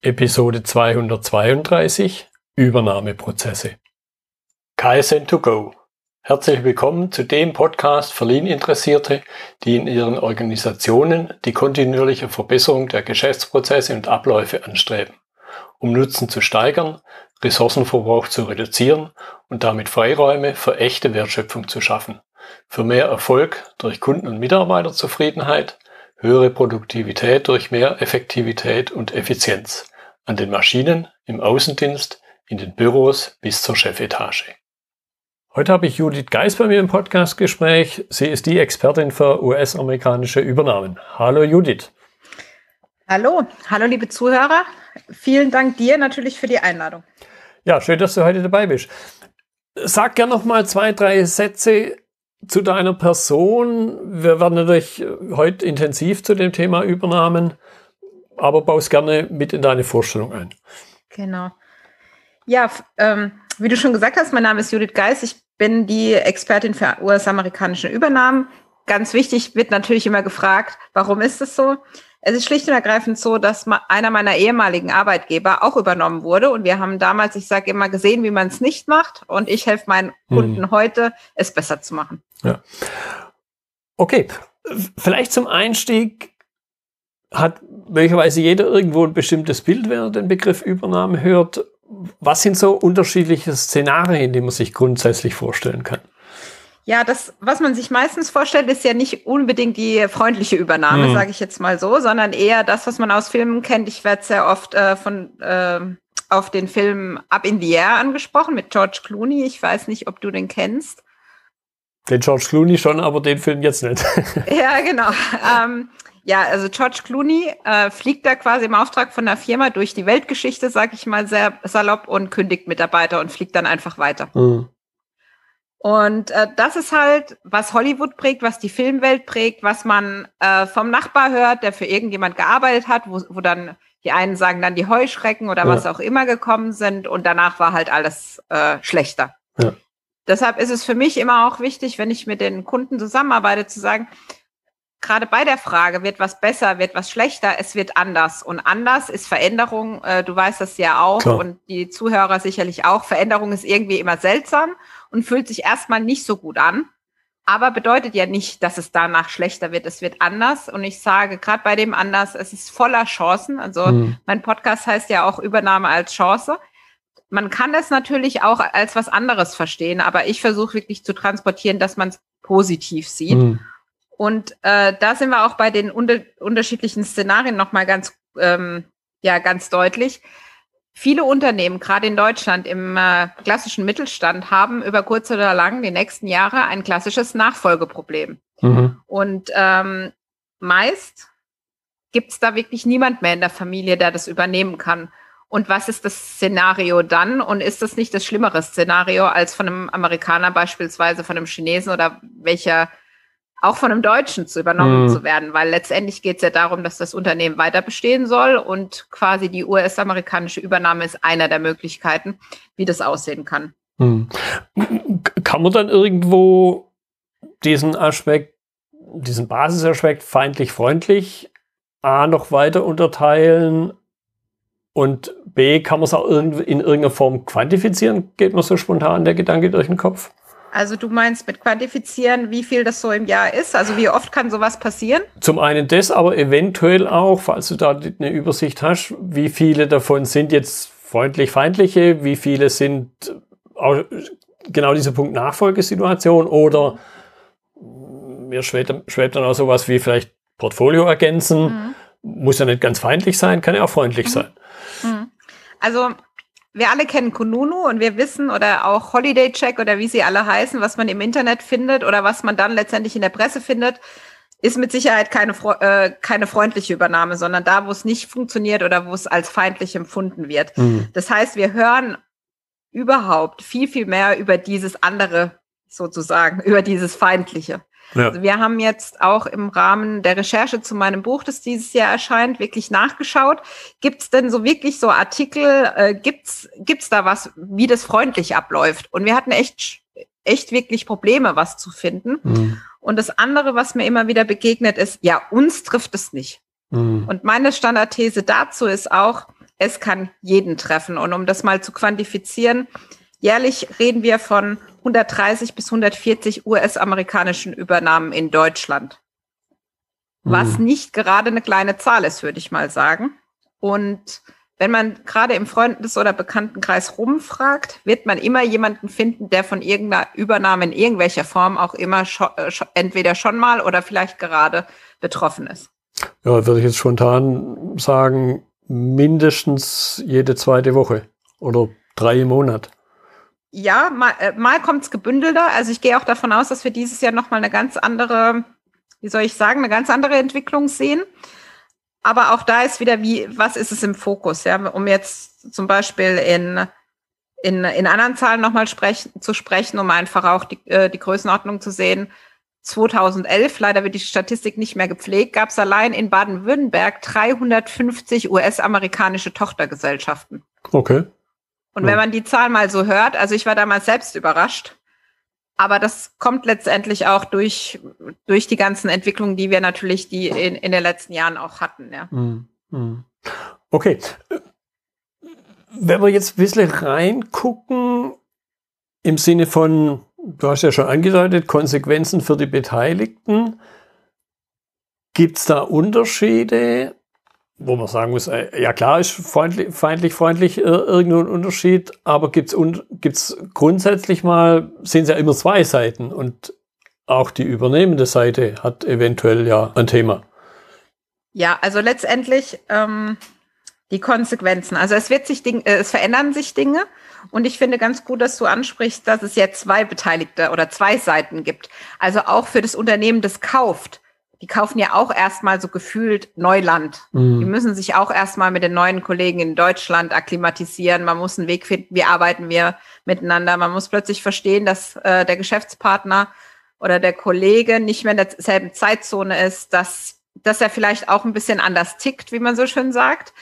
Episode 232 Übernahmeprozesse. KSN2Go. Herzlich willkommen zu dem Podcast für Lean-Interessierte, die in ihren Organisationen die kontinuierliche Verbesserung der Geschäftsprozesse und Abläufe anstreben, um Nutzen zu steigern, Ressourcenverbrauch zu reduzieren und damit Freiräume für echte Wertschöpfung zu schaffen, für mehr Erfolg durch Kunden- und Mitarbeiterzufriedenheit, höhere Produktivität durch mehr Effektivität und Effizienz an den Maschinen, im Außendienst, in den Büros bis zur Chefetage. Heute habe ich Judith Geis bei mir im Podcastgespräch. Sie ist die Expertin für US-amerikanische Übernahmen. Hallo Judith. Hallo, hallo liebe Zuhörer. Vielen Dank dir natürlich für die Einladung. Ja, schön, dass du heute dabei bist. Sag gerne noch mal zwei, drei Sätze zu deiner Person. Wir werden natürlich heute intensiv zu dem Thema Übernahmen, aber baust gerne mit in deine Vorstellung ein. Genau. Ja, ähm, wie du schon gesagt hast, mein Name ist Judith Geis. Ich bin die Expertin für US-amerikanische Übernahmen. Ganz wichtig wird natürlich immer gefragt, warum ist es so? Es ist schlicht und ergreifend so, dass einer meiner ehemaligen Arbeitgeber auch übernommen wurde. Und wir haben damals, ich sage immer, gesehen, wie man es nicht macht. Und ich helfe meinen hm. Kunden hm. heute, es besser zu machen. Ja. Okay, vielleicht zum Einstieg hat möglicherweise jeder irgendwo ein bestimmtes Bild, wenn er den Begriff Übernahme hört. Was sind so unterschiedliche Szenarien, die man sich grundsätzlich vorstellen kann? Ja, das, was man sich meistens vorstellt, ist ja nicht unbedingt die freundliche Übernahme, mhm. sage ich jetzt mal so, sondern eher das, was man aus Filmen kennt. Ich werde sehr oft äh, von äh, auf den Film Up in the Air angesprochen mit George Clooney. Ich weiß nicht, ob du den kennst. Den George Clooney schon, aber den Film jetzt nicht. ja, genau. Ähm, ja, also George Clooney äh, fliegt da quasi im Auftrag von der Firma durch die Weltgeschichte, sag ich mal sehr salopp, und kündigt Mitarbeiter und fliegt dann einfach weiter. Mhm. Und äh, das ist halt, was Hollywood prägt, was die Filmwelt prägt, was man äh, vom Nachbar hört, der für irgendjemand gearbeitet hat, wo, wo dann die einen sagen dann die Heuschrecken oder ja. was auch immer gekommen sind und danach war halt alles äh, schlechter. Ja. Deshalb ist es für mich immer auch wichtig, wenn ich mit den Kunden zusammenarbeite, zu sagen, gerade bei der Frage, wird was besser, wird was schlechter, es wird anders. Und anders ist Veränderung, äh, du weißt das ja auch Klar. und die Zuhörer sicherlich auch, Veränderung ist irgendwie immer seltsam und fühlt sich erstmal nicht so gut an. Aber bedeutet ja nicht, dass es danach schlechter wird. Es wird anders. Und ich sage, gerade bei dem anders, es ist voller Chancen. Also mhm. mein Podcast heißt ja auch Übernahme als Chance. Man kann es natürlich auch als was anderes verstehen, aber ich versuche wirklich zu transportieren, dass man es positiv sieht. Mhm. Und äh, da sind wir auch bei den unter unterschiedlichen Szenarien nochmal ganz, ähm, ja, ganz deutlich. Viele Unternehmen, gerade in Deutschland im äh, klassischen Mittelstand, haben über kurz oder lang die nächsten Jahre ein klassisches Nachfolgeproblem. Mhm. Und ähm, meist gibt es da wirklich niemand mehr in der Familie, der das übernehmen kann. Und was ist das Szenario dann? Und ist das nicht das schlimmere Szenario als von einem Amerikaner beispielsweise, von einem Chinesen oder welcher auch von einem Deutschen zu übernommen mhm. zu werden, weil letztendlich geht es ja darum, dass das Unternehmen weiter bestehen soll und quasi die US-amerikanische Übernahme ist einer der Möglichkeiten, wie das aussehen kann. Mhm. Kann man dann irgendwo diesen Aspekt, diesen Basisaspekt feindlich-freundlich A noch weiter unterteilen und B, kann man es auch in irgendeiner Form quantifizieren? Geht mir so spontan der Gedanke durch den Kopf? Also du meinst mit quantifizieren, wie viel das so im Jahr ist? Also wie oft kann sowas passieren? Zum einen das, aber eventuell auch, falls du da eine Übersicht hast, wie viele davon sind jetzt freundlich-feindliche, wie viele sind genau dieser Punkt Nachfolgesituation oder mir schwebt, schwebt dann auch sowas wie vielleicht Portfolio ergänzen. Mhm. Muss ja nicht ganz feindlich sein, kann ja auch freundlich mhm. sein. Mhm. Also wir alle kennen Kununu und wir wissen oder auch Holiday Check oder wie sie alle heißen, was man im Internet findet oder was man dann letztendlich in der Presse findet, ist mit Sicherheit keine, äh, keine freundliche Übernahme, sondern da, wo es nicht funktioniert oder wo es als feindlich empfunden wird. Mhm. Das heißt, wir hören überhaupt viel, viel mehr über dieses andere sozusagen, über dieses Feindliche. Ja. Also wir haben jetzt auch im Rahmen der Recherche zu meinem Buch, das dieses Jahr erscheint, wirklich nachgeschaut. Gibt es denn so wirklich so Artikel, äh, gibt's gibt's da was, wie das freundlich abläuft? Und wir hatten echt, echt wirklich Probleme, was zu finden. Mhm. Und das andere, was mir immer wieder begegnet, ist, ja, uns trifft es nicht. Mhm. Und meine Standardthese dazu ist auch, es kann jeden treffen. Und um das mal zu quantifizieren, jährlich reden wir von 130 bis 140 US-amerikanischen Übernahmen in Deutschland. Was hm. nicht gerade eine kleine Zahl ist, würde ich mal sagen. Und wenn man gerade im Freundes- oder Bekanntenkreis rumfragt, wird man immer jemanden finden, der von irgendeiner Übernahme in irgendwelcher Form auch immer scho äh, entweder schon mal oder vielleicht gerade betroffen ist. Ja, würde ich jetzt spontan sagen, mindestens jede zweite Woche oder drei im Monat. Ja, mal, äh, mal kommt es gebündelter. Also ich gehe auch davon aus, dass wir dieses Jahr nochmal eine ganz andere, wie soll ich sagen, eine ganz andere Entwicklung sehen. Aber auch da ist wieder, wie, was ist es im Fokus? Ja, um jetzt zum Beispiel in, in, in anderen Zahlen nochmal sprechen, zu sprechen, um einfach auch die, äh, die Größenordnung zu sehen. 2011, leider wird die Statistik nicht mehr gepflegt, gab es allein in Baden-Württemberg 350 US-amerikanische Tochtergesellschaften. Okay. Und ja. wenn man die Zahl mal so hört, also ich war damals selbst überrascht, aber das kommt letztendlich auch durch, durch die ganzen Entwicklungen, die wir natürlich die in, in den letzten Jahren auch hatten. Ja. Hm, hm. Okay. Wenn wir jetzt ein bisschen reingucken, im Sinne von, du hast ja schon angedeutet, Konsequenzen für die Beteiligten, gibt es da Unterschiede? Wo man sagen muss, äh, ja klar ist freundlich, feindlich, freundlich äh, irgendwo ein Unterschied, aber gibt's un, gibt's grundsätzlich mal, sind es ja immer zwei Seiten und auch die übernehmende Seite hat eventuell ja ein Thema. Ja, also letztendlich ähm, die Konsequenzen. Also es wird sich Ding, äh, es verändern sich Dinge und ich finde ganz gut, dass du ansprichst, dass es jetzt zwei Beteiligte oder zwei Seiten gibt. Also auch für das Unternehmen, das kauft die kaufen ja auch erstmal so gefühlt Neuland. Mhm. Die müssen sich auch erstmal mit den neuen Kollegen in Deutschland akklimatisieren. Man muss einen Weg finden, wie arbeiten wir miteinander. Man muss plötzlich verstehen, dass äh, der Geschäftspartner oder der Kollege nicht mehr in derselben Zeitzone ist, dass, dass er vielleicht auch ein bisschen anders tickt, wie man so schön sagt.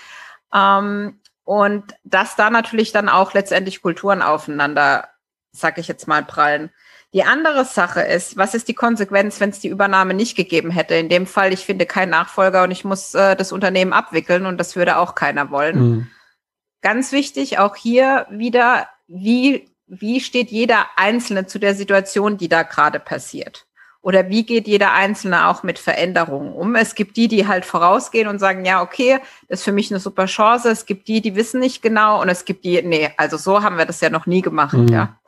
Ähm, und dass da natürlich dann auch letztendlich Kulturen aufeinander, sag ich jetzt mal, prallen. Die andere Sache ist, was ist die Konsequenz, wenn es die Übernahme nicht gegeben hätte? In dem Fall, ich finde keinen Nachfolger und ich muss äh, das Unternehmen abwickeln und das würde auch keiner wollen. Mhm. Ganz wichtig, auch hier wieder, wie, wie steht jeder Einzelne zu der Situation, die da gerade passiert? Oder wie geht jeder Einzelne auch mit Veränderungen um? Es gibt die, die halt vorausgehen und sagen, ja, okay, das ist für mich eine super Chance. Es gibt die, die wissen nicht genau. Und es gibt die, nee, also so haben wir das ja noch nie gemacht, mhm. ja.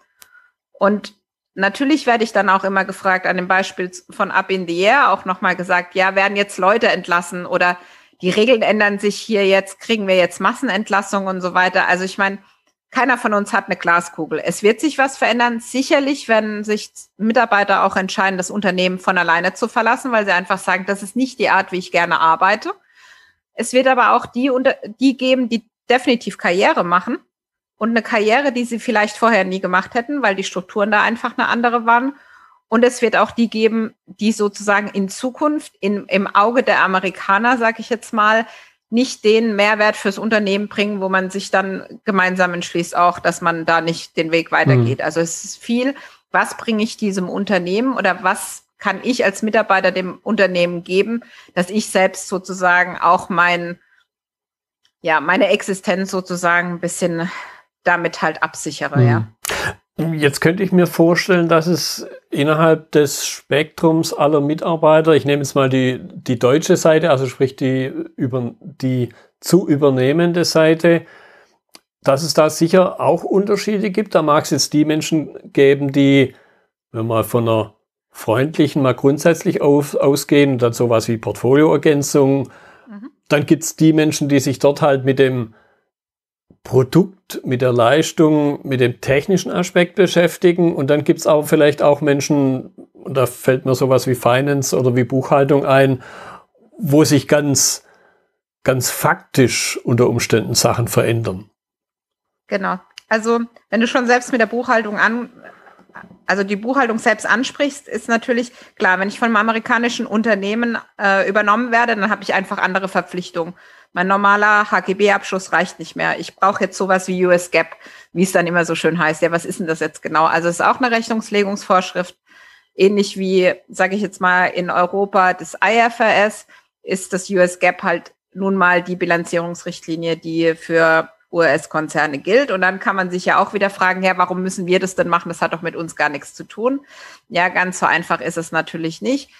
Und Natürlich werde ich dann auch immer gefragt, an dem Beispiel von Up in the Air auch nochmal gesagt, ja, werden jetzt Leute entlassen oder die Regeln ändern sich hier jetzt, kriegen wir jetzt Massenentlassungen und so weiter. Also ich meine, keiner von uns hat eine Glaskugel. Es wird sich was verändern. Sicherlich werden sich Mitarbeiter auch entscheiden, das Unternehmen von alleine zu verlassen, weil sie einfach sagen, das ist nicht die Art, wie ich gerne arbeite. Es wird aber auch die, die geben, die definitiv Karriere machen und eine Karriere, die sie vielleicht vorher nie gemacht hätten, weil die Strukturen da einfach eine andere waren. Und es wird auch die geben, die sozusagen in Zukunft in, im Auge der Amerikaner, sage ich jetzt mal, nicht den Mehrwert fürs Unternehmen bringen, wo man sich dann gemeinsam entschließt auch, dass man da nicht den Weg weitergeht. Mhm. Also es ist viel, was bringe ich diesem Unternehmen oder was kann ich als Mitarbeiter dem Unternehmen geben, dass ich selbst sozusagen auch mein, ja, meine Existenz sozusagen ein bisschen damit halt absichere, mhm. ja. Jetzt könnte ich mir vorstellen, dass es innerhalb des Spektrums aller Mitarbeiter, ich nehme jetzt mal die, die deutsche Seite, also sprich die, über, die zu übernehmende Seite, dass es da sicher auch Unterschiede gibt. Da mag es jetzt die Menschen geben, die, wenn mal von einer freundlichen mal grundsätzlich auf, ausgehen, dann sowas wie Portfolioergänzung. Mhm. Dann gibt es die Menschen, die sich dort halt mit dem Produkt, mit der Leistung, mit dem technischen Aspekt beschäftigen. Und dann gibt es aber vielleicht auch Menschen, und da fällt mir sowas wie Finance oder wie Buchhaltung ein, wo sich ganz, ganz faktisch unter Umständen Sachen verändern. Genau. Also, wenn du schon selbst mit der Buchhaltung an, also die Buchhaltung selbst ansprichst, ist natürlich klar, wenn ich von einem amerikanischen Unternehmen äh, übernommen werde, dann habe ich einfach andere Verpflichtungen. Mein normaler HGB-Abschluss reicht nicht mehr. Ich brauche jetzt sowas wie US GAAP, wie es dann immer so schön heißt. Ja, was ist denn das jetzt genau? Also es ist auch eine Rechnungslegungsvorschrift, ähnlich wie, sage ich jetzt mal, in Europa das IFRS ist das US GAAP halt nun mal die Bilanzierungsrichtlinie, die für US-Konzerne gilt. Und dann kann man sich ja auch wieder fragen, ja, warum müssen wir das denn machen? Das hat doch mit uns gar nichts zu tun. Ja, ganz so einfach ist es natürlich nicht.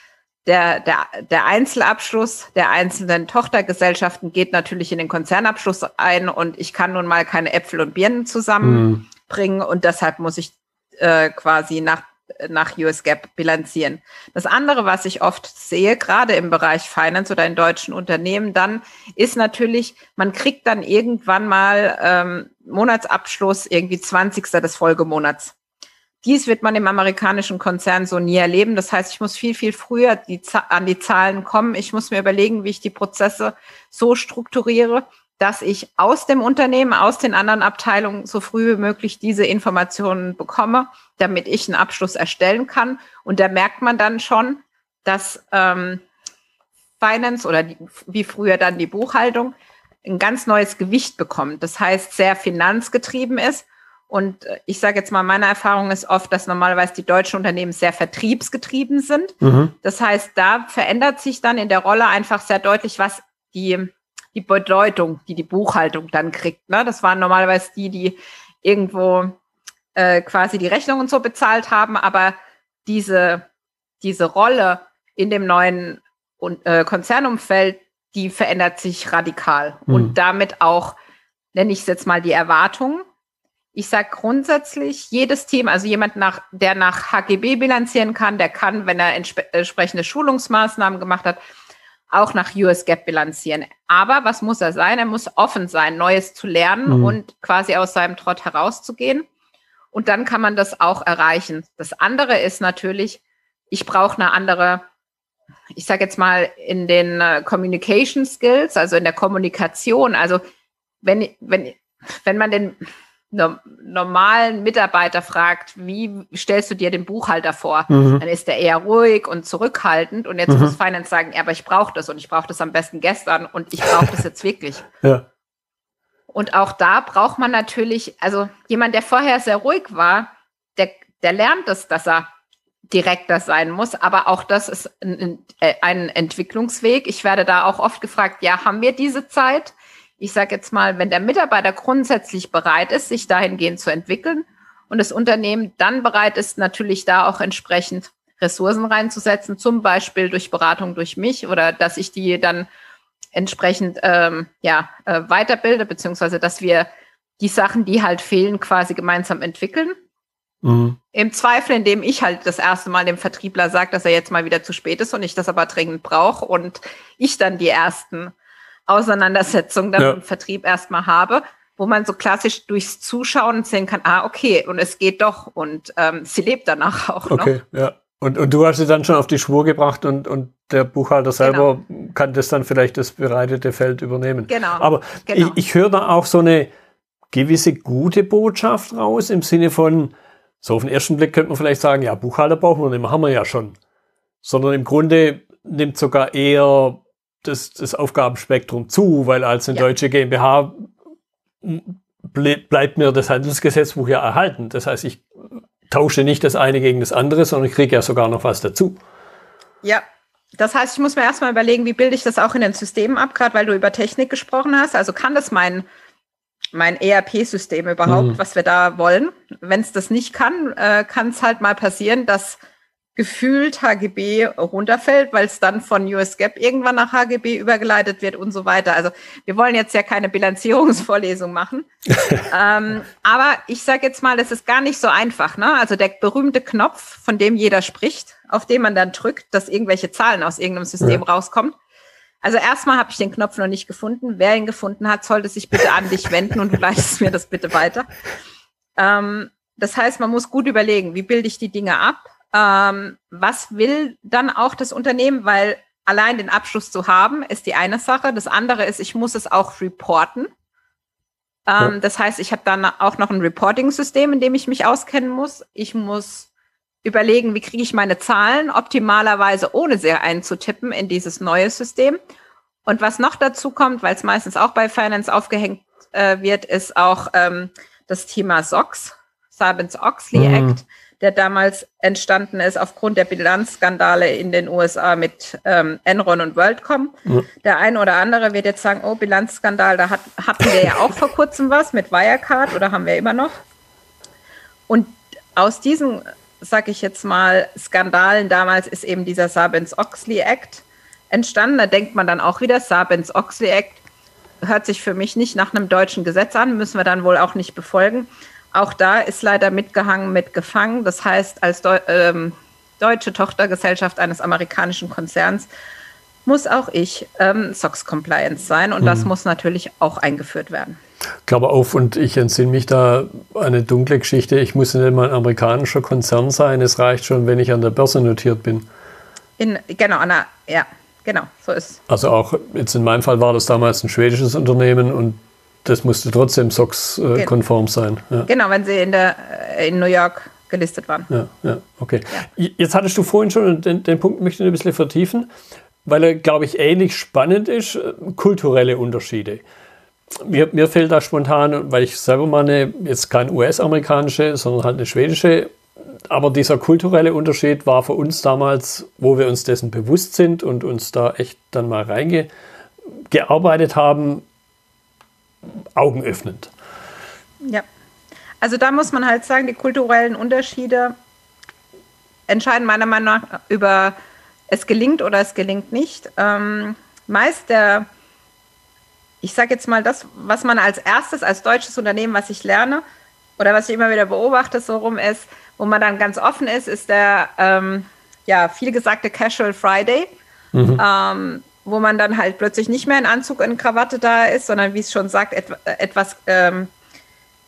Der, der, der Einzelabschluss der einzelnen Tochtergesellschaften geht natürlich in den Konzernabschluss ein und ich kann nun mal keine Äpfel und Birnen zusammenbringen mhm. und deshalb muss ich äh, quasi nach nach US GAAP bilanzieren. Das andere, was ich oft sehe, gerade im Bereich Finance oder in deutschen Unternehmen, dann ist natürlich, man kriegt dann irgendwann mal ähm, Monatsabschluss irgendwie 20. des Folgemonats. Dies wird man im amerikanischen Konzern so nie erleben. Das heißt, ich muss viel, viel früher die, an die Zahlen kommen. Ich muss mir überlegen, wie ich die Prozesse so strukturiere, dass ich aus dem Unternehmen, aus den anderen Abteilungen so früh wie möglich diese Informationen bekomme, damit ich einen Abschluss erstellen kann. Und da merkt man dann schon, dass ähm, Finance oder die, wie früher dann die Buchhaltung ein ganz neues Gewicht bekommt. Das heißt, sehr finanzgetrieben ist. Und äh, ich sage jetzt mal, meine Erfahrung ist oft, dass normalerweise die deutschen Unternehmen sehr vertriebsgetrieben sind. Mhm. Das heißt, da verändert sich dann in der Rolle einfach sehr deutlich, was die die Bedeutung, die die Buchhaltung dann kriegt. Ne? Das waren normalerweise die, die irgendwo äh, quasi die Rechnungen so bezahlt haben, aber diese, diese Rolle in dem neuen äh, Konzernumfeld, die verändert sich radikal. Mhm. Und damit auch, nenne ich es jetzt mal, die Erwartungen. Ich sage grundsätzlich, jedes Team, also jemand, nach, der nach HGB bilanzieren kann, der kann, wenn er entsprechende Schulungsmaßnahmen gemacht hat, auch nach US Gap bilanzieren. Aber was muss er sein? Er muss offen sein, Neues zu lernen mhm. und quasi aus seinem Trott herauszugehen. Und dann kann man das auch erreichen. Das andere ist natürlich, ich brauche eine andere, ich sage jetzt mal in den uh, Communication Skills, also in der Kommunikation. Also wenn, wenn, wenn man den normalen Mitarbeiter fragt, wie stellst du dir den Buchhalter vor, mhm. dann ist er eher ruhig und zurückhaltend. Und jetzt mhm. muss Finance sagen, ja, aber ich brauche das und ich brauche das am besten gestern und ich brauche das jetzt wirklich. Ja. Und auch da braucht man natürlich, also jemand, der vorher sehr ruhig war, der, der lernt es, dass er direkter sein muss. Aber auch das ist ein, ein Entwicklungsweg. Ich werde da auch oft gefragt, ja, haben wir diese Zeit? Ich sage jetzt mal, wenn der Mitarbeiter grundsätzlich bereit ist, sich dahingehend zu entwickeln und das Unternehmen dann bereit ist, natürlich da auch entsprechend Ressourcen reinzusetzen, zum Beispiel durch Beratung durch mich oder dass ich die dann entsprechend ähm, ja, äh, weiterbilde, beziehungsweise dass wir die Sachen, die halt fehlen, quasi gemeinsam entwickeln. Mhm. Im Zweifel, indem ich halt das erste Mal dem Vertriebler sage, dass er jetzt mal wieder zu spät ist und ich das aber dringend brauche und ich dann die ersten Auseinandersetzung dann ja. im Vertrieb erstmal habe, wo man so klassisch durchs Zuschauen sehen kann, ah, okay, und es geht doch und ähm, sie lebt danach auch okay, noch. ja. Und, und du hast sie dann schon auf die Spur gebracht und, und der Buchhalter selber genau. kann das dann vielleicht das bereitete Feld übernehmen. Genau. Aber genau. ich, ich höre da auch so eine gewisse gute Botschaft raus im Sinne von, so auf den ersten Blick könnte man vielleicht sagen, ja, Buchhalter brauchen wir nicht, haben wir ja schon. Sondern im Grunde nimmt sogar eher das, das Aufgabenspektrum zu, weil als eine ja. deutsche GmbH bleibt mir das Handelsgesetzbuch ja erhalten. Das heißt, ich tausche nicht das eine gegen das andere, sondern ich kriege ja sogar noch was dazu. Ja, das heißt, ich muss mir erstmal überlegen, wie bilde ich das auch in den Systemen ab, gerade weil du über Technik gesprochen hast. Also kann das mein, mein ERP-System überhaupt, mhm. was wir da wollen? Wenn es das nicht kann, äh, kann es halt mal passieren, dass gefühlt HGB runterfällt, weil es dann von US GAAP irgendwann nach HGB übergeleitet wird und so weiter. Also wir wollen jetzt ja keine Bilanzierungsvorlesung machen. ähm, aber ich sage jetzt mal, es ist gar nicht so einfach. Ne? Also der berühmte Knopf, von dem jeder spricht, auf den man dann drückt, dass irgendwelche Zahlen aus irgendeinem System ja. rauskommen. Also erstmal habe ich den Knopf noch nicht gefunden. Wer ihn gefunden hat, sollte sich bitte an dich wenden und du leitest mir das bitte weiter. Ähm, das heißt, man muss gut überlegen, wie bilde ich die Dinge ab? Ähm, was will dann auch das Unternehmen? Weil allein den Abschluss zu haben, ist die eine Sache. Das andere ist, ich muss es auch reporten. Ähm, ja. Das heißt, ich habe dann auch noch ein Reporting-System, in dem ich mich auskennen muss. Ich muss überlegen, wie kriege ich meine Zahlen optimalerweise ohne sehr einzutippen in dieses neue System. Und was noch dazu kommt, weil es meistens auch bei Finance aufgehängt äh, wird, ist auch ähm, das Thema SOX, Sarbanes-Oxley mhm. Act. Der damals entstanden ist aufgrund der Bilanzskandale in den USA mit ähm, Enron und WorldCom. Ja. Der eine oder andere wird jetzt sagen, oh, Bilanzskandal, da hat, hatten wir ja auch vor kurzem was mit Wirecard oder haben wir immer noch. Und aus diesen, sag ich jetzt mal, Skandalen damals ist eben dieser Sabins-Oxley Act entstanden. Da denkt man dann auch wieder, Sabins-Oxley Act hört sich für mich nicht nach einem deutschen Gesetz an, müssen wir dann wohl auch nicht befolgen. Auch da ist leider mitgehangen, mitgefangen. Das heißt, als Deu ähm, deutsche Tochtergesellschaft eines amerikanischen Konzerns muss auch ich ähm, SOX-Compliance sein und mhm. das muss natürlich auch eingeführt werden. Klammer auf, und ich entsinne mich da eine dunkle Geschichte. Ich muss nicht mal ein amerikanischer Konzern sein. Es reicht schon, wenn ich an der Börse notiert bin. In, genau, an der, ja, genau, so ist Also auch jetzt in meinem Fall war das damals ein schwedisches Unternehmen und das musste trotzdem SOX-konform äh, sein. Ja. Genau, wenn sie in, der, äh, in New York gelistet waren. Ja, ja okay. Ja. Jetzt hattest du vorhin schon, den, den Punkt möchte ich ein bisschen vertiefen, weil er, glaube ich, ähnlich spannend ist, äh, kulturelle Unterschiede. Mir, mir fällt da spontan, weil ich selber mal eine, jetzt kein US-amerikanische, sondern halt eine schwedische, aber dieser kulturelle Unterschied war für uns damals, wo wir uns dessen bewusst sind und uns da echt dann mal reingearbeitet haben, augenöffnend. Ja. Also da muss man halt sagen, die kulturellen Unterschiede entscheiden meiner Meinung nach über es gelingt oder es gelingt nicht. Ähm, meist der, ich sage jetzt mal das, was man als erstes als deutsches Unternehmen, was ich lerne oder was ich immer wieder beobachte, so rum ist, wo man dann ganz offen ist, ist der ähm, ja viel gesagte Casual Friday. Mhm. Ähm, wo man dann halt plötzlich nicht mehr in Anzug und Krawatte da ist, sondern wie es schon sagt, et etwas ähm,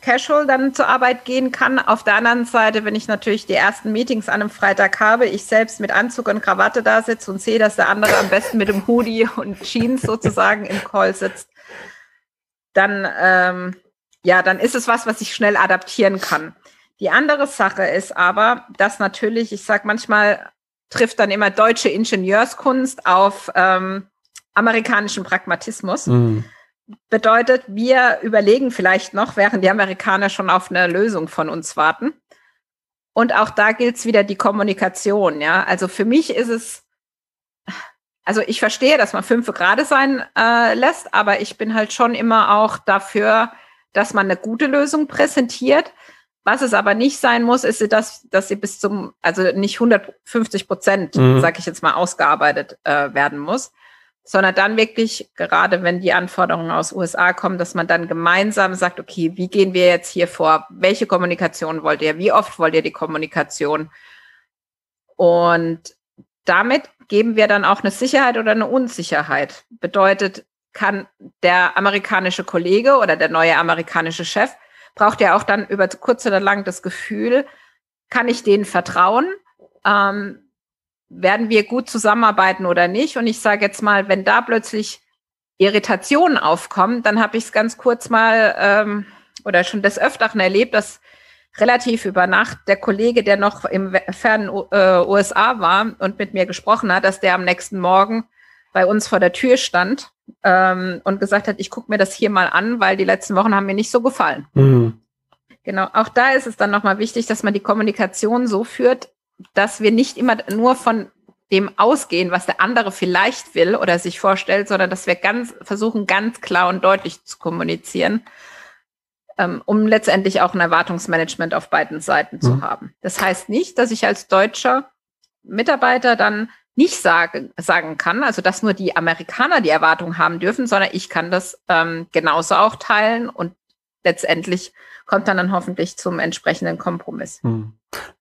casual dann zur Arbeit gehen kann. Auf der anderen Seite, wenn ich natürlich die ersten Meetings an einem Freitag habe, ich selbst mit Anzug und Krawatte da sitze und sehe, dass der andere am besten mit dem Hoodie und Jeans sozusagen im Call sitzt, dann, ähm, ja, dann ist es was, was ich schnell adaptieren kann. Die andere Sache ist aber, dass natürlich, ich sage manchmal, trifft dann immer deutsche Ingenieurskunst auf ähm, amerikanischen Pragmatismus. Mhm. Bedeutet, wir überlegen vielleicht noch, während die Amerikaner schon auf eine Lösung von uns warten. Und auch da gilt es wieder die Kommunikation, ja. Also für mich ist es, also ich verstehe, dass man fünf Grad sein äh, lässt, aber ich bin halt schon immer auch dafür, dass man eine gute Lösung präsentiert. Was es aber nicht sein muss, ist, dass, dass sie bis zum, also nicht 150 Prozent, mhm. sag ich jetzt mal, ausgearbeitet äh, werden muss sondern dann wirklich, gerade wenn die Anforderungen aus USA kommen, dass man dann gemeinsam sagt, okay, wie gehen wir jetzt hier vor? Welche Kommunikation wollt ihr? Wie oft wollt ihr die Kommunikation? Und damit geben wir dann auch eine Sicherheit oder eine Unsicherheit. Bedeutet, kann der amerikanische Kollege oder der neue amerikanische Chef braucht ja auch dann über kurz oder lang das Gefühl, kann ich denen vertrauen? Ähm, werden wir gut zusammenarbeiten oder nicht? Und ich sage jetzt mal, wenn da plötzlich Irritationen aufkommen, dann habe ich es ganz kurz mal ähm, oder schon des Öfteren erlebt, dass relativ über Nacht der Kollege, der noch im fernen äh, USA war und mit mir gesprochen hat, dass der am nächsten Morgen bei uns vor der Tür stand ähm, und gesagt hat, ich gucke mir das hier mal an, weil die letzten Wochen haben mir nicht so gefallen. Mhm. Genau, auch da ist es dann nochmal wichtig, dass man die Kommunikation so führt, dass wir nicht immer nur von dem ausgehen, was der andere vielleicht will oder sich vorstellt, sondern dass wir ganz versuchen, ganz klar und deutlich zu kommunizieren, ähm, um letztendlich auch ein Erwartungsmanagement auf beiden Seiten mhm. zu haben. Das heißt nicht, dass ich als deutscher Mitarbeiter dann nicht sagen, sagen kann, also dass nur die Amerikaner die Erwartung haben dürfen, sondern ich kann das ähm, genauso auch teilen und letztendlich kommt dann, dann hoffentlich zum entsprechenden Kompromiss. Hm.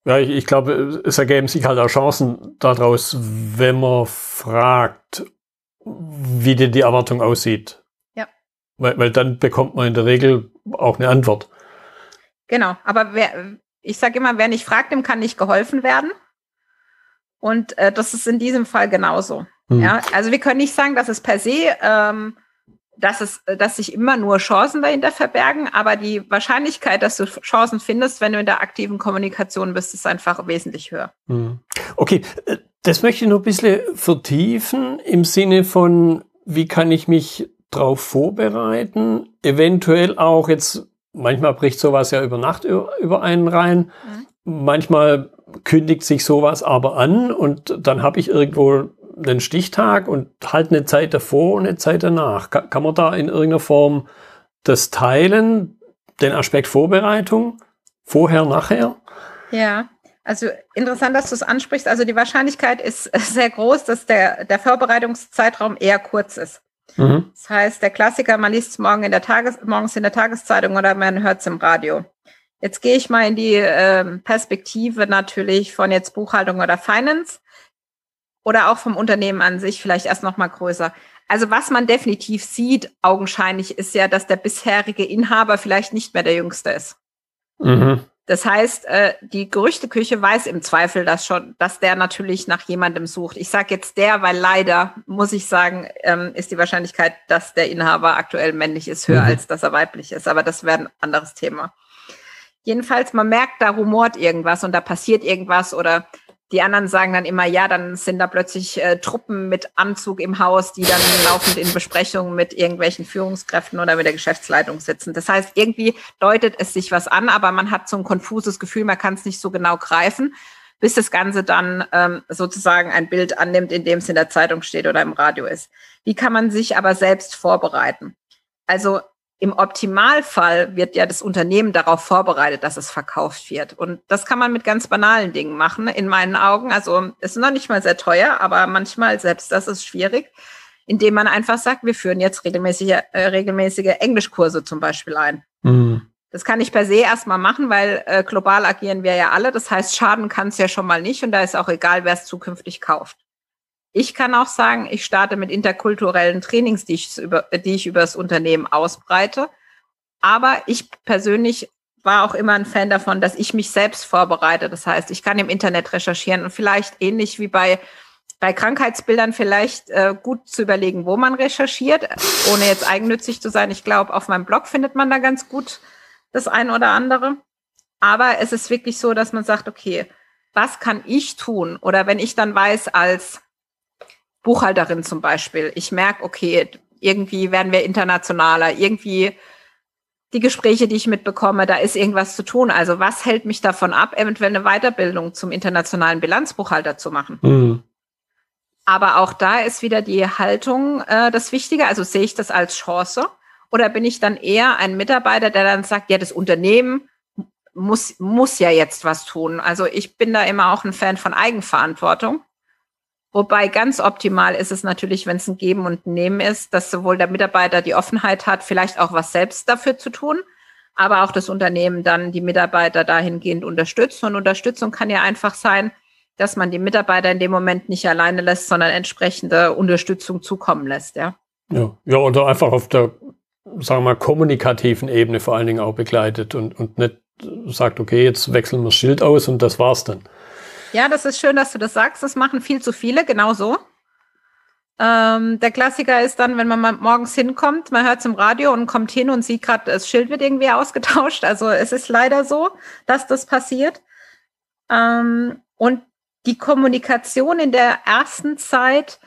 Ja, ich, ich, glaube, es ergeben sich halt auch Chancen daraus, wenn man fragt, wie denn die Erwartung aussieht. Ja. Weil, weil dann bekommt man in der Regel auch eine Antwort. Genau, aber wer, ich sage immer, wer nicht fragt, dem kann nicht geholfen werden. Und äh, das ist in diesem Fall genauso. Hm. Ja, also wir können nicht sagen, dass es per se ähm, dass es, dass sich immer nur Chancen dahinter verbergen, aber die Wahrscheinlichkeit, dass du Chancen findest, wenn du in der aktiven Kommunikation bist, ist einfach wesentlich höher. Hm. Okay, äh, das möchte ich noch ein bisschen vertiefen im Sinne von, wie kann ich mich darauf vorbereiten? Eventuell auch jetzt, manchmal bricht sowas ja über Nacht über einen rein. Mhm. Manchmal kündigt sich sowas aber an und dann habe ich irgendwo einen Stichtag und halt eine Zeit davor und eine Zeit danach. Kann, kann man da in irgendeiner Form das teilen, den Aspekt Vorbereitung, vorher, nachher? Ja, also interessant, dass du es ansprichst. Also die Wahrscheinlichkeit ist sehr groß, dass der, der Vorbereitungszeitraum eher kurz ist. Mhm. Das heißt, der Klassiker, man liest es morgen in der Tages morgens in der Tageszeitung oder man hört es im Radio. Jetzt gehe ich mal in die äh, Perspektive natürlich von jetzt Buchhaltung oder Finance oder auch vom Unternehmen an sich vielleicht erst noch mal größer. Also was man definitiv sieht, augenscheinlich, ist ja, dass der bisherige Inhaber vielleicht nicht mehr der Jüngste ist. Mhm. Das heißt, äh, die Gerüchteküche weiß im Zweifel das schon, dass der natürlich nach jemandem sucht. Ich sage jetzt der, weil leider, muss ich sagen, ähm, ist die Wahrscheinlichkeit, dass der Inhaber aktuell männlich ist, höher, mhm. als dass er weiblich ist. Aber das wäre ein anderes Thema. Jedenfalls, man merkt, da rumort irgendwas und da passiert irgendwas oder die anderen sagen dann immer, ja, dann sind da plötzlich äh, Truppen mit Anzug im Haus, die dann laufend in Besprechungen mit irgendwelchen Führungskräften oder mit der Geschäftsleitung sitzen. Das heißt, irgendwie deutet es sich was an, aber man hat so ein konfuses Gefühl, man kann es nicht so genau greifen, bis das Ganze dann ähm, sozusagen ein Bild annimmt, in dem es in der Zeitung steht oder im Radio ist. Wie kann man sich aber selbst vorbereiten? Also im Optimalfall wird ja das Unternehmen darauf vorbereitet, dass es verkauft wird. Und das kann man mit ganz banalen Dingen machen, in meinen Augen. Also es ist noch nicht mal sehr teuer, aber manchmal selbst das ist schwierig, indem man einfach sagt, wir führen jetzt regelmäßige, äh, regelmäßige Englischkurse zum Beispiel ein. Mhm. Das kann ich per se erstmal machen, weil äh, global agieren wir ja alle. Das heißt, schaden kann es ja schon mal nicht und da ist auch egal, wer es zukünftig kauft. Ich kann auch sagen, ich starte mit interkulturellen Trainings, die ich über, die ich über das Unternehmen ausbreite. Aber ich persönlich war auch immer ein Fan davon, dass ich mich selbst vorbereite. Das heißt, ich kann im Internet recherchieren und vielleicht ähnlich wie bei bei Krankheitsbildern vielleicht äh, gut zu überlegen, wo man recherchiert, ohne jetzt eigennützig zu sein. Ich glaube, auf meinem Blog findet man da ganz gut das eine oder andere. Aber es ist wirklich so, dass man sagt, okay, was kann ich tun? Oder wenn ich dann weiß, als Buchhalterin zum Beispiel. Ich merke, okay, irgendwie werden wir internationaler, irgendwie die Gespräche, die ich mitbekomme, da ist irgendwas zu tun. Also was hält mich davon ab, eventuell eine Weiterbildung zum internationalen Bilanzbuchhalter zu machen? Mhm. Aber auch da ist wieder die Haltung äh, das Wichtige. Also sehe ich das als Chance oder bin ich dann eher ein Mitarbeiter, der dann sagt, ja, das Unternehmen muss, muss ja jetzt was tun. Also ich bin da immer auch ein Fan von Eigenverantwortung. Wobei ganz optimal ist es natürlich, wenn es ein Geben und ein Nehmen ist, dass sowohl der Mitarbeiter die Offenheit hat, vielleicht auch was selbst dafür zu tun, aber auch das Unternehmen dann die Mitarbeiter dahingehend unterstützt. Und Unterstützung kann ja einfach sein, dass man die Mitarbeiter in dem Moment nicht alleine lässt, sondern entsprechende Unterstützung zukommen lässt, ja. Ja, ja oder einfach auf der, sagen wir mal, kommunikativen Ebene vor allen Dingen auch begleitet und, und nicht sagt, okay, jetzt wechseln wir das Schild aus und das war's dann. Ja, das ist schön, dass du das sagst. Das machen viel zu viele, genau so. Ähm, der Klassiker ist dann, wenn man morgens hinkommt, man hört es im Radio und kommt hin und sieht gerade, das Schild wird irgendwie ausgetauscht. Also es ist leider so, dass das passiert. Ähm, und die Kommunikation in der ersten Zeit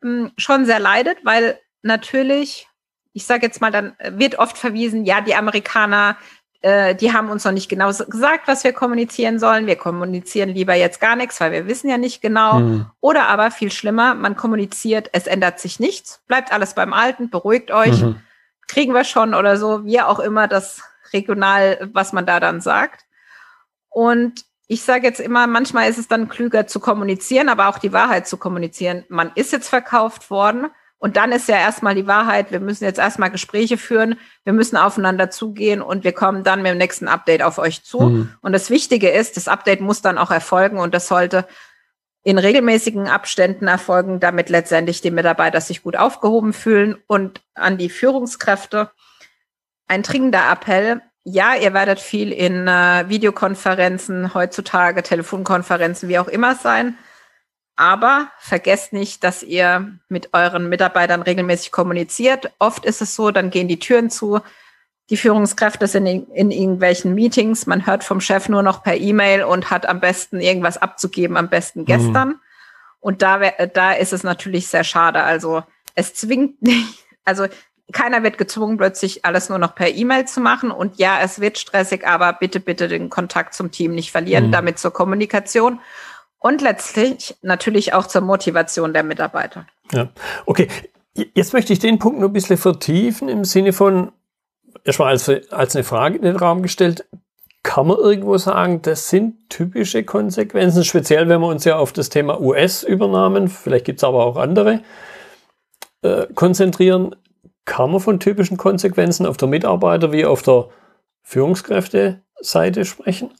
mh, hm, schon sehr leidet, weil natürlich, ich sage jetzt mal, dann wird oft verwiesen, ja, die Amerikaner, äh, die haben uns noch nicht genau gesagt, was wir kommunizieren sollen. Wir kommunizieren lieber jetzt gar nichts, weil wir wissen ja nicht genau. Mhm. Oder aber viel schlimmer, man kommuniziert, es ändert sich nichts, bleibt alles beim Alten, beruhigt euch, mhm. kriegen wir schon oder so, wie auch immer das regional, was man da dann sagt. Und ich sage jetzt immer, manchmal ist es dann klüger zu kommunizieren, aber auch die Wahrheit zu kommunizieren. Man ist jetzt verkauft worden und dann ist ja erstmal die Wahrheit, wir müssen jetzt erstmal Gespräche führen, wir müssen aufeinander zugehen und wir kommen dann mit dem nächsten Update auf euch zu. Mhm. Und das Wichtige ist, das Update muss dann auch erfolgen und das sollte in regelmäßigen Abständen erfolgen, damit letztendlich die Mitarbeiter sich gut aufgehoben fühlen und an die Führungskräfte ein dringender Appell. Ja, ihr werdet viel in äh, Videokonferenzen heutzutage, Telefonkonferenzen, wie auch immer sein. Aber vergesst nicht, dass ihr mit euren Mitarbeitern regelmäßig kommuniziert. Oft ist es so, dann gehen die Türen zu. Die Führungskräfte sind in, in irgendwelchen Meetings. Man hört vom Chef nur noch per E-Mail und hat am besten irgendwas abzugeben, am besten gestern. Mhm. Und da, da ist es natürlich sehr schade. Also es zwingt nicht, also keiner wird gezwungen, plötzlich alles nur noch per E-Mail zu machen. Und ja, es wird stressig, aber bitte, bitte den Kontakt zum Team nicht verlieren, mhm. damit zur Kommunikation und letztlich natürlich auch zur Motivation der Mitarbeiter. Ja, okay. Jetzt möchte ich den Punkt nur ein bisschen vertiefen im Sinne von, erstmal als, als eine Frage in den Raum gestellt, kann man irgendwo sagen, das sind typische Konsequenzen, speziell wenn wir uns ja auf das Thema US-Übernahmen, vielleicht gibt es aber auch andere, äh, konzentrieren. Kann man von typischen Konsequenzen auf der Mitarbeiter- wie auf der Führungskräfte-Seite sprechen?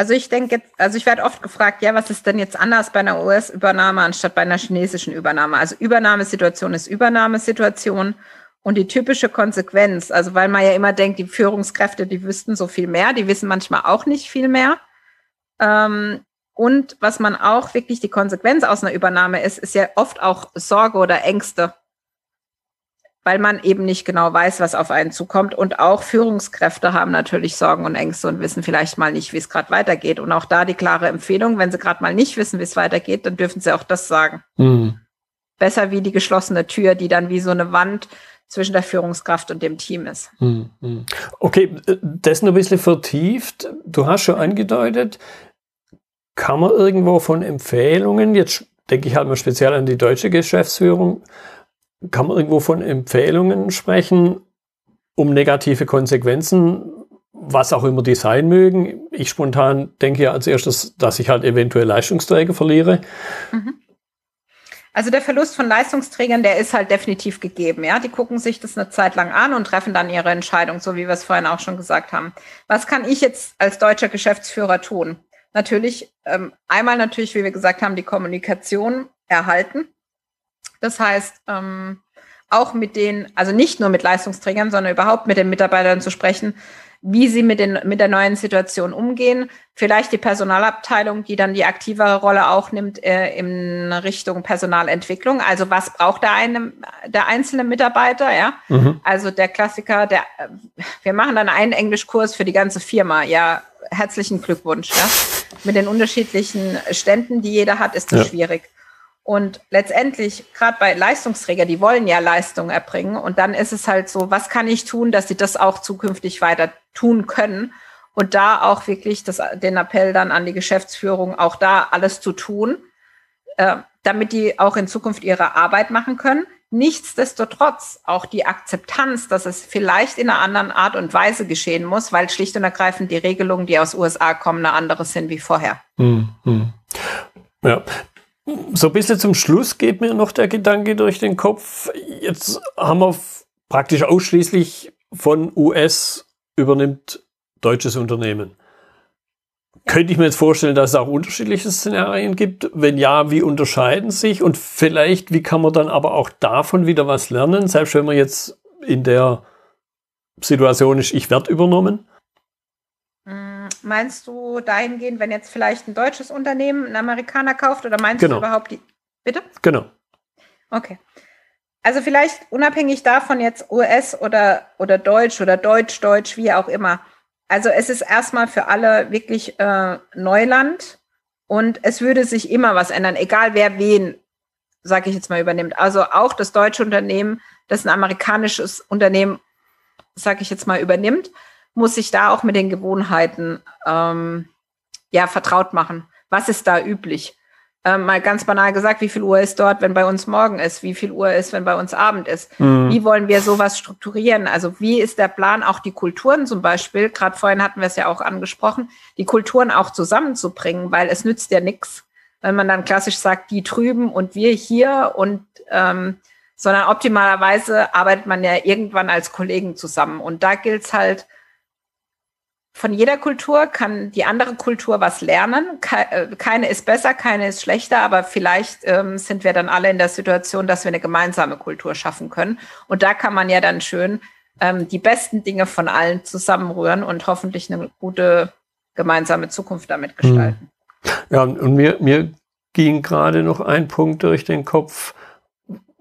Also ich denke, also ich werde oft gefragt, ja, was ist denn jetzt anders bei einer US-Übernahme anstatt bei einer chinesischen Übernahme? Also Übernahmesituation ist Übernahmesituation und die typische Konsequenz, also weil man ja immer denkt, die Führungskräfte, die wüssten so viel mehr, die wissen manchmal auch nicht viel mehr. Ähm, und was man auch wirklich die Konsequenz aus einer Übernahme ist, ist ja oft auch Sorge oder Ängste, weil man eben nicht genau weiß, was auf einen zukommt. Und auch Führungskräfte haben natürlich Sorgen und Ängste und wissen vielleicht mal nicht, wie es gerade weitergeht. Und auch da die klare Empfehlung, wenn sie gerade mal nicht wissen, wie es weitergeht, dann dürfen sie auch das sagen. Mhm. Besser wie die geschlossene Tür, die dann wie so eine Wand zwischen der Führungskraft und dem Team ist. Hm, hm. Okay, das noch ein bisschen vertieft. Du hast schon angedeutet, kann man irgendwo von Empfehlungen, jetzt denke ich halt mal speziell an die deutsche Geschäftsführung, kann man irgendwo von Empfehlungen sprechen, um negative Konsequenzen, was auch immer die sein mögen. Ich spontan denke ja als erstes, dass ich halt eventuell Leistungsträger verliere. Mhm. Also der Verlust von Leistungsträgern, der ist halt definitiv gegeben. Ja, die gucken sich das eine Zeit lang an und treffen dann ihre Entscheidung, so wie wir es vorhin auch schon gesagt haben. Was kann ich jetzt als deutscher Geschäftsführer tun? Natürlich ähm, einmal natürlich, wie wir gesagt haben, die Kommunikation erhalten. Das heißt, ähm, auch mit den, also nicht nur mit Leistungsträgern, sondern überhaupt mit den Mitarbeitern zu sprechen, wie sie mit, den, mit der neuen Situation umgehen. Vielleicht die Personalabteilung, die dann die aktivere Rolle auch nimmt äh, in Richtung Personalentwicklung. Also was braucht der, eine, der einzelne Mitarbeiter? Ja, mhm. also der Klassiker, der, wir machen dann einen Englischkurs für die ganze Firma. Ja, herzlichen Glückwunsch. Ja, mit den unterschiedlichen Ständen, die jeder hat, ist das ja. schwierig. Und letztendlich, gerade bei Leistungsträgern, die wollen ja Leistung erbringen. Und dann ist es halt so, was kann ich tun, dass sie das auch zukünftig weiter tun können? Und da auch wirklich das, den Appell dann an die Geschäftsführung, auch da alles zu tun, äh, damit die auch in Zukunft ihre Arbeit machen können. Nichtsdestotrotz auch die Akzeptanz, dass es vielleicht in einer anderen Art und Weise geschehen muss, weil schlicht und ergreifend die Regelungen, die aus USA kommen, eine andere sind wie vorher. Hm, hm. Ja, so ein bisschen zum Schluss geht mir noch der Gedanke durch den Kopf. Jetzt haben wir praktisch ausschließlich von US übernimmt deutsches Unternehmen. Könnte ich mir jetzt vorstellen, dass es auch unterschiedliche Szenarien gibt? Wenn ja, wie unterscheiden sich? Und vielleicht, wie kann man dann aber auch davon wieder was lernen? Selbst wenn man jetzt in der Situation ist, ich werde übernommen? Meinst du dahingehend, wenn jetzt vielleicht ein deutsches Unternehmen einen Amerikaner kauft oder meinst genau. du überhaupt die. Bitte? Genau. Okay. Also vielleicht unabhängig davon jetzt US oder, oder Deutsch oder Deutsch, Deutsch, wie auch immer. Also es ist erstmal für alle wirklich äh, Neuland und es würde sich immer was ändern, egal wer wen, sage ich jetzt mal, übernimmt. Also auch das deutsche Unternehmen, das ein amerikanisches Unternehmen, sage ich jetzt mal, übernimmt, muss sich da auch mit den Gewohnheiten ähm, ja vertraut machen. Was ist da üblich? Ähm, mal ganz banal gesagt, wie viel Uhr ist dort, wenn bei uns morgen ist? Wie viel Uhr ist, wenn bei uns Abend ist? Mhm. Wie wollen wir sowas strukturieren? Also wie ist der Plan, auch die Kulturen zum Beispiel, gerade vorhin hatten wir es ja auch angesprochen, die Kulturen auch zusammenzubringen, weil es nützt ja nichts, wenn man dann klassisch sagt, die drüben und wir hier und ähm, sondern optimalerweise arbeitet man ja irgendwann als Kollegen zusammen. Und da gilt es halt, von jeder Kultur kann die andere Kultur was lernen. Äh, keine ist besser, keine ist schlechter, aber vielleicht ähm, sind wir dann alle in der Situation, dass wir eine gemeinsame Kultur schaffen können. Und da kann man ja dann schön ähm, die besten Dinge von allen zusammenrühren und hoffentlich eine gute gemeinsame Zukunft damit gestalten. Hm. Ja, und mir, mir ging gerade noch ein Punkt durch den Kopf,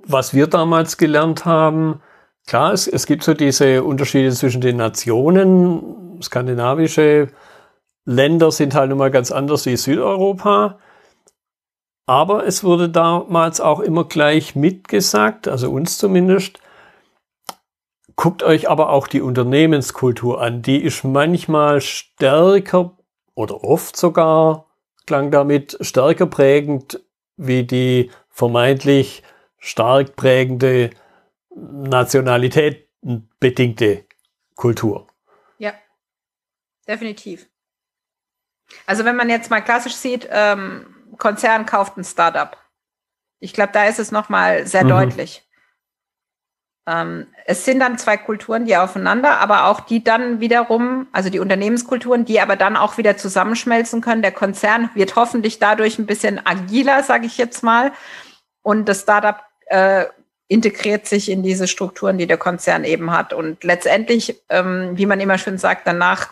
was wir damals gelernt haben. Klar, es, es gibt so diese Unterschiede zwischen den Nationen, skandinavische Länder sind halt nun mal ganz anders wie Südeuropa. Aber es wurde damals auch immer gleich mitgesagt, also uns zumindest, Guckt euch aber auch die Unternehmenskultur an. Die ist manchmal stärker oder oft sogar, klang damit, stärker prägend wie die vermeintlich stark prägende nationalitätenbedingte Kultur. Definitiv. Also wenn man jetzt mal klassisch sieht, ähm, Konzern kauft ein Startup. Ich glaube, da ist es nochmal sehr mhm. deutlich. Ähm, es sind dann zwei Kulturen, die aufeinander, aber auch die dann wiederum, also die Unternehmenskulturen, die aber dann auch wieder zusammenschmelzen können. Der Konzern wird hoffentlich dadurch ein bisschen agiler, sage ich jetzt mal. Und das Startup äh, integriert sich in diese Strukturen, die der Konzern eben hat. Und letztendlich, ähm, wie man immer schön sagt, danach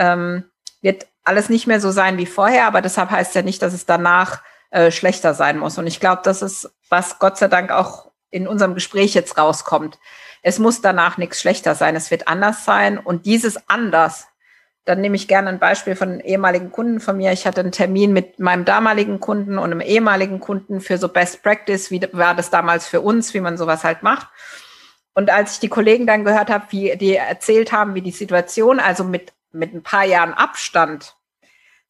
ähm, wird alles nicht mehr so sein wie vorher, aber deshalb heißt ja nicht, dass es danach äh, schlechter sein muss. Und ich glaube, das ist, was Gott sei Dank auch in unserem Gespräch jetzt rauskommt. Es muss danach nichts schlechter sein, es wird anders sein. Und dieses anders, dann nehme ich gerne ein Beispiel von einem ehemaligen Kunden von mir. Ich hatte einen Termin mit meinem damaligen Kunden und einem ehemaligen Kunden für so Best Practice, wie war das damals für uns, wie man sowas halt macht. Und als ich die Kollegen dann gehört habe, wie die erzählt haben, wie die Situation, also mit mit ein paar Jahren Abstand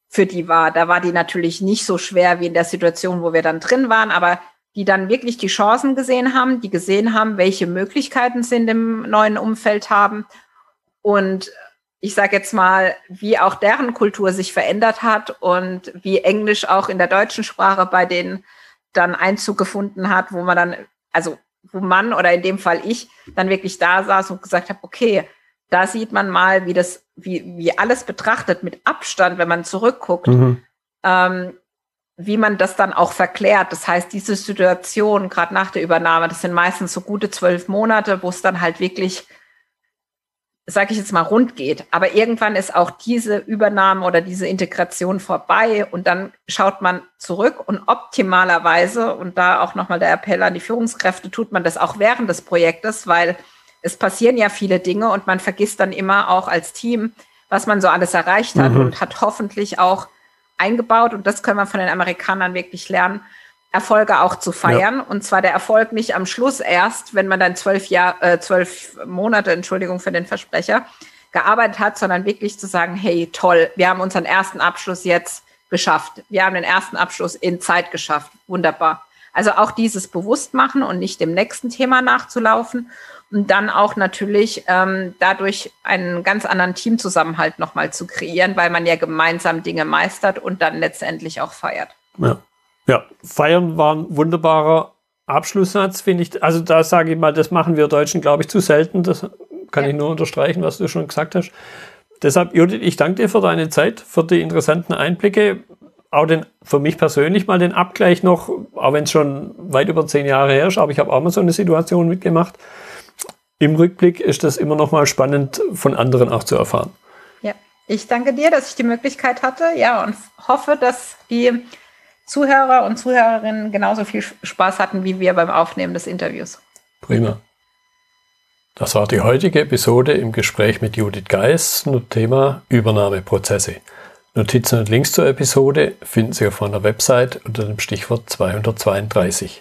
für die war, da war die natürlich nicht so schwer wie in der Situation, wo wir dann drin waren, aber die dann wirklich die Chancen gesehen haben, die gesehen haben, welche Möglichkeiten sie in dem neuen Umfeld haben. Und ich sage jetzt mal, wie auch deren Kultur sich verändert hat und wie Englisch auch in der deutschen Sprache bei denen dann Einzug gefunden hat, wo man dann, also wo man oder in dem Fall ich dann wirklich da saß und gesagt habe, okay, da sieht man mal, wie das, wie, wie alles betrachtet mit Abstand, wenn man zurückguckt, mhm. ähm, wie man das dann auch verklärt. Das heißt, diese Situation, gerade nach der Übernahme, das sind meistens so gute zwölf Monate, wo es dann halt wirklich, sage ich jetzt mal, rund geht. Aber irgendwann ist auch diese Übernahme oder diese Integration vorbei und dann schaut man zurück und optimalerweise, und da auch nochmal der Appell an die Führungskräfte, tut man das auch während des Projektes, weil es passieren ja viele Dinge und man vergisst dann immer auch als Team, was man so alles erreicht hat mhm. und hat hoffentlich auch eingebaut, und das können wir von den Amerikanern wirklich lernen, Erfolge auch zu feiern. Ja. Und zwar der Erfolg nicht am Schluss erst, wenn man dann zwölf Jahr, äh, zwölf Monate, Entschuldigung für den Versprecher, gearbeitet hat, sondern wirklich zu sagen, hey, toll, wir haben unseren ersten Abschluss jetzt geschafft. Wir haben den ersten Abschluss in Zeit geschafft. Wunderbar. Also auch dieses Bewusstmachen und nicht dem nächsten Thema nachzulaufen und dann auch natürlich ähm, dadurch einen ganz anderen Teamzusammenhalt nochmal zu kreieren, weil man ja gemeinsam Dinge meistert und dann letztendlich auch feiert. Ja, ja. feiern war ein wunderbarer Abschlusssatz, finde ich. Also da sage ich mal, das machen wir Deutschen, glaube ich, zu selten. Das kann ja. ich nur unterstreichen, was du schon gesagt hast. Deshalb, Judith, ich danke dir für deine Zeit, für die interessanten Einblicke. Auch den, für mich persönlich mal den Abgleich noch, auch wenn es schon weit über zehn Jahre her ist, aber ich habe auch mal so eine Situation mitgemacht im Rückblick ist das immer noch mal spannend von anderen auch zu erfahren. Ja, ich danke dir, dass ich die Möglichkeit hatte. Ja, und hoffe, dass die Zuhörer und Zuhörerinnen genauso viel Spaß hatten wie wir beim Aufnehmen des Interviews. Prima. Das war die heutige Episode im Gespräch mit Judith Geis zum Thema Übernahmeprozesse. Notizen und Links zur Episode finden Sie auf meiner Website unter dem Stichwort 232.